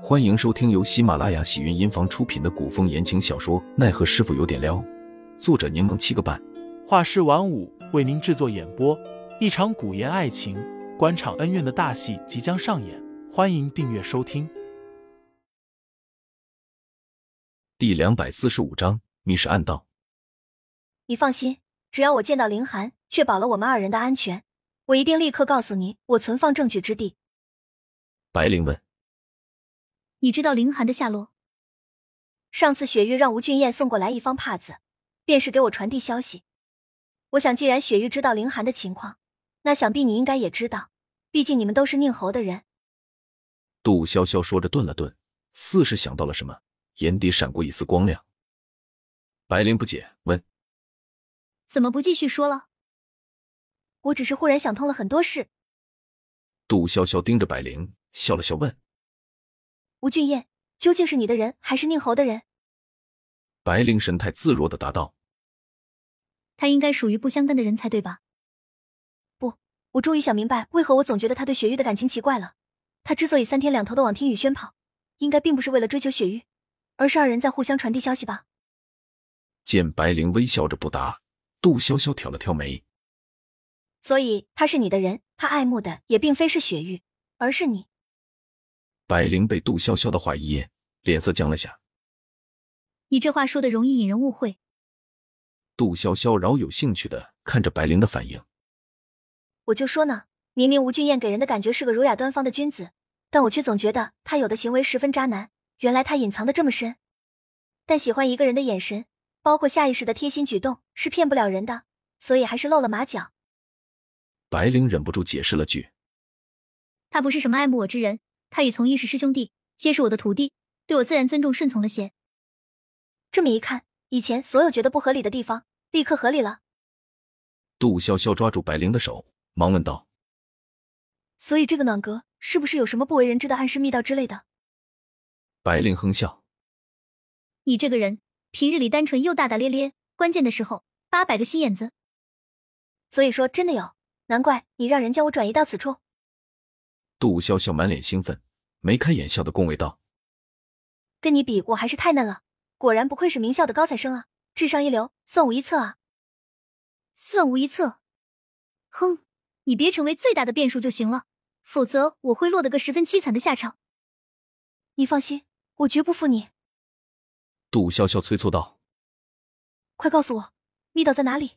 欢迎收听由喜马拉雅喜云音房出品的古风言情小说《奈何师傅有点撩》，作者柠檬七个半，画师晚舞为您制作演播。一场古言爱情、官场恩怨的大戏即将上演，欢迎订阅收听。第两百四十五章密室暗道。你放心，只要我见到林寒，确保了我们二人的安全，我一定立刻告诉你我存放证据之地。白灵问。你知道凌寒的下落？上次雪玉让吴俊彦送过来一方帕子，便是给我传递消息。我想，既然雪玉知道凌寒的情况，那想必你应该也知道。毕竟你们都是宁侯的人。杜潇潇说着，顿了顿，似是想到了什么，眼底闪过一丝光亮。白灵不解问：“怎么不继续说了？”我只是忽然想通了很多事。杜潇潇盯着白灵，笑了笑问。吴俊彦究竟是你的人还是宁侯的人？白灵神态自若的答道：“他应该属于不相干的人才对吧？”不，我终于想明白，为何我总觉得他对雪玉的感情奇怪了。他之所以三天两头的往听雨轩跑，应该并不是为了追求雪玉，而是二人在互相传递消息吧？见白灵微笑着不答，杜潇潇挑了挑眉：“所以他是你的人，他爱慕的也并非是雪玉，而是你。”白灵被杜潇潇的话一噎，脸色僵了下。你这话说的容易引人误会。杜潇潇饶有兴趣的看着白灵的反应。我就说呢，明明吴俊彦给人的感觉是个儒雅端方的君子，但我却总觉得他有的行为十分渣男。原来他隐藏的这么深。但喜欢一个人的眼神，包括下意识的贴心举动，是骗不了人的，所以还是露了马脚。白灵忍不住解释了句：“他不是什么爱慕我之人。”他与从一是师兄弟，皆是我的徒弟，对我自然尊重顺从了些。这么一看，以前所有觉得不合理的地方，立刻合理了。杜潇潇抓住白灵的手，忙问道：“所以这个暖阁是不是有什么不为人知的暗室密道之类的？”白灵哼笑：“你这个人，平日里单纯又大大咧咧，关键的时候八百个心眼子。所以说真的有，难怪你让人将我转移到此处。”杜潇潇满脸兴奋，眉开眼笑的恭维道：“跟你比，我还是太嫩了。果然不愧是名校的高材生啊，智商一流，算无一策啊。算无一策？哼，你别成为最大的变数就行了，否则我会落得个十分凄惨的下场。你放心，我绝不负你。”杜潇潇催促道：“快告诉我，密道在哪里？”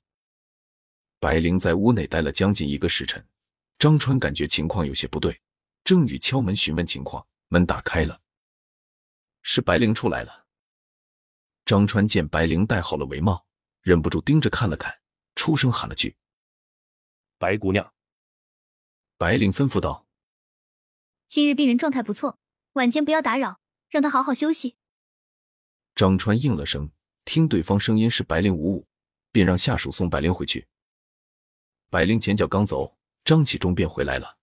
白灵在屋内待了将近一个时辰，张川感觉情况有些不对。正欲敲门询问情况，门打开了，是白灵出来了。张川见白灵戴好了围帽，忍不住盯着看了看，出声喊了句：“白姑娘。”白灵吩咐道：“今日病人状态不错，晚间不要打扰，让他好好休息。”张川应了声，听对方声音是白灵无误，便让下属送白灵回去。白灵前脚刚走，张启忠便回来了。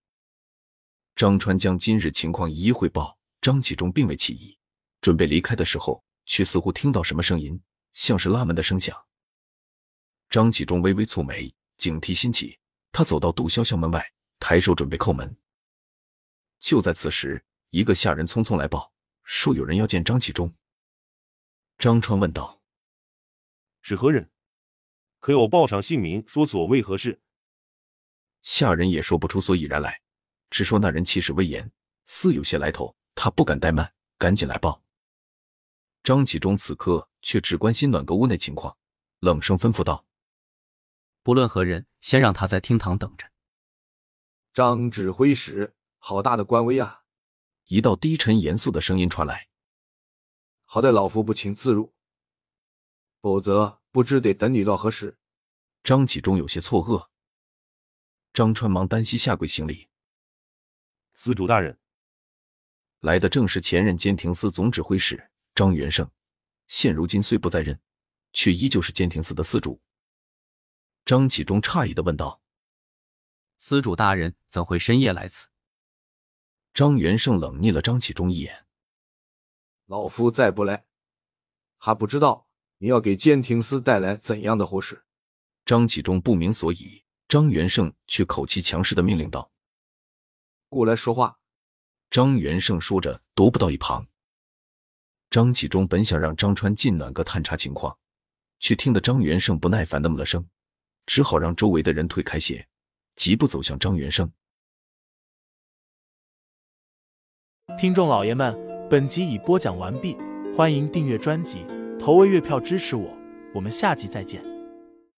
张川将今日情况一一汇报，张启忠并未起疑，准备离开的时候，却似乎听到什么声音，像是拉门的声响。张启忠微微蹙眉，警惕心起，他走到杜潇潇门外，抬手准备叩门。就在此时，一个下人匆匆来报，说有人要见张启忠。张川问道：“是何人？可有报上姓名，说所为何事？”下人也说不出所以然来。只说那人气势威严，似有些来头，他不敢怠慢，赶紧来报。张启忠此刻却只关心暖阁屋内情况，冷声吩咐道：“不论何人，先让他在厅堂等着。”张指挥使，好大的官威啊！一道低沉严肃的声音传来：“好歹老夫不请自入，否则不知得等你到何时。”张启忠有些错愕，张川忙单膝下跪行礼。司主大人，来的正是前任监亭司总指挥使张元胜，现如今虽不在任，却依旧是监亭司的司主。张启忠诧异的问道：“司主大人怎会深夜来此？”张元胜冷睨了张启忠一眼：“老夫再不来，还不知道你要给监亭司带来怎样的祸事。”张启忠不明所以，张元胜却口气强势的命令道。过来说话。张元胜说着踱步到一旁。张启忠本想让张川进暖阁探查情况，却听得张元胜不耐烦的么了声，只好让周围的人退开些，疾步走向张元胜。听众老爷们，本集已播讲完毕，欢迎订阅专辑，投喂月票支持我，我们下集再见。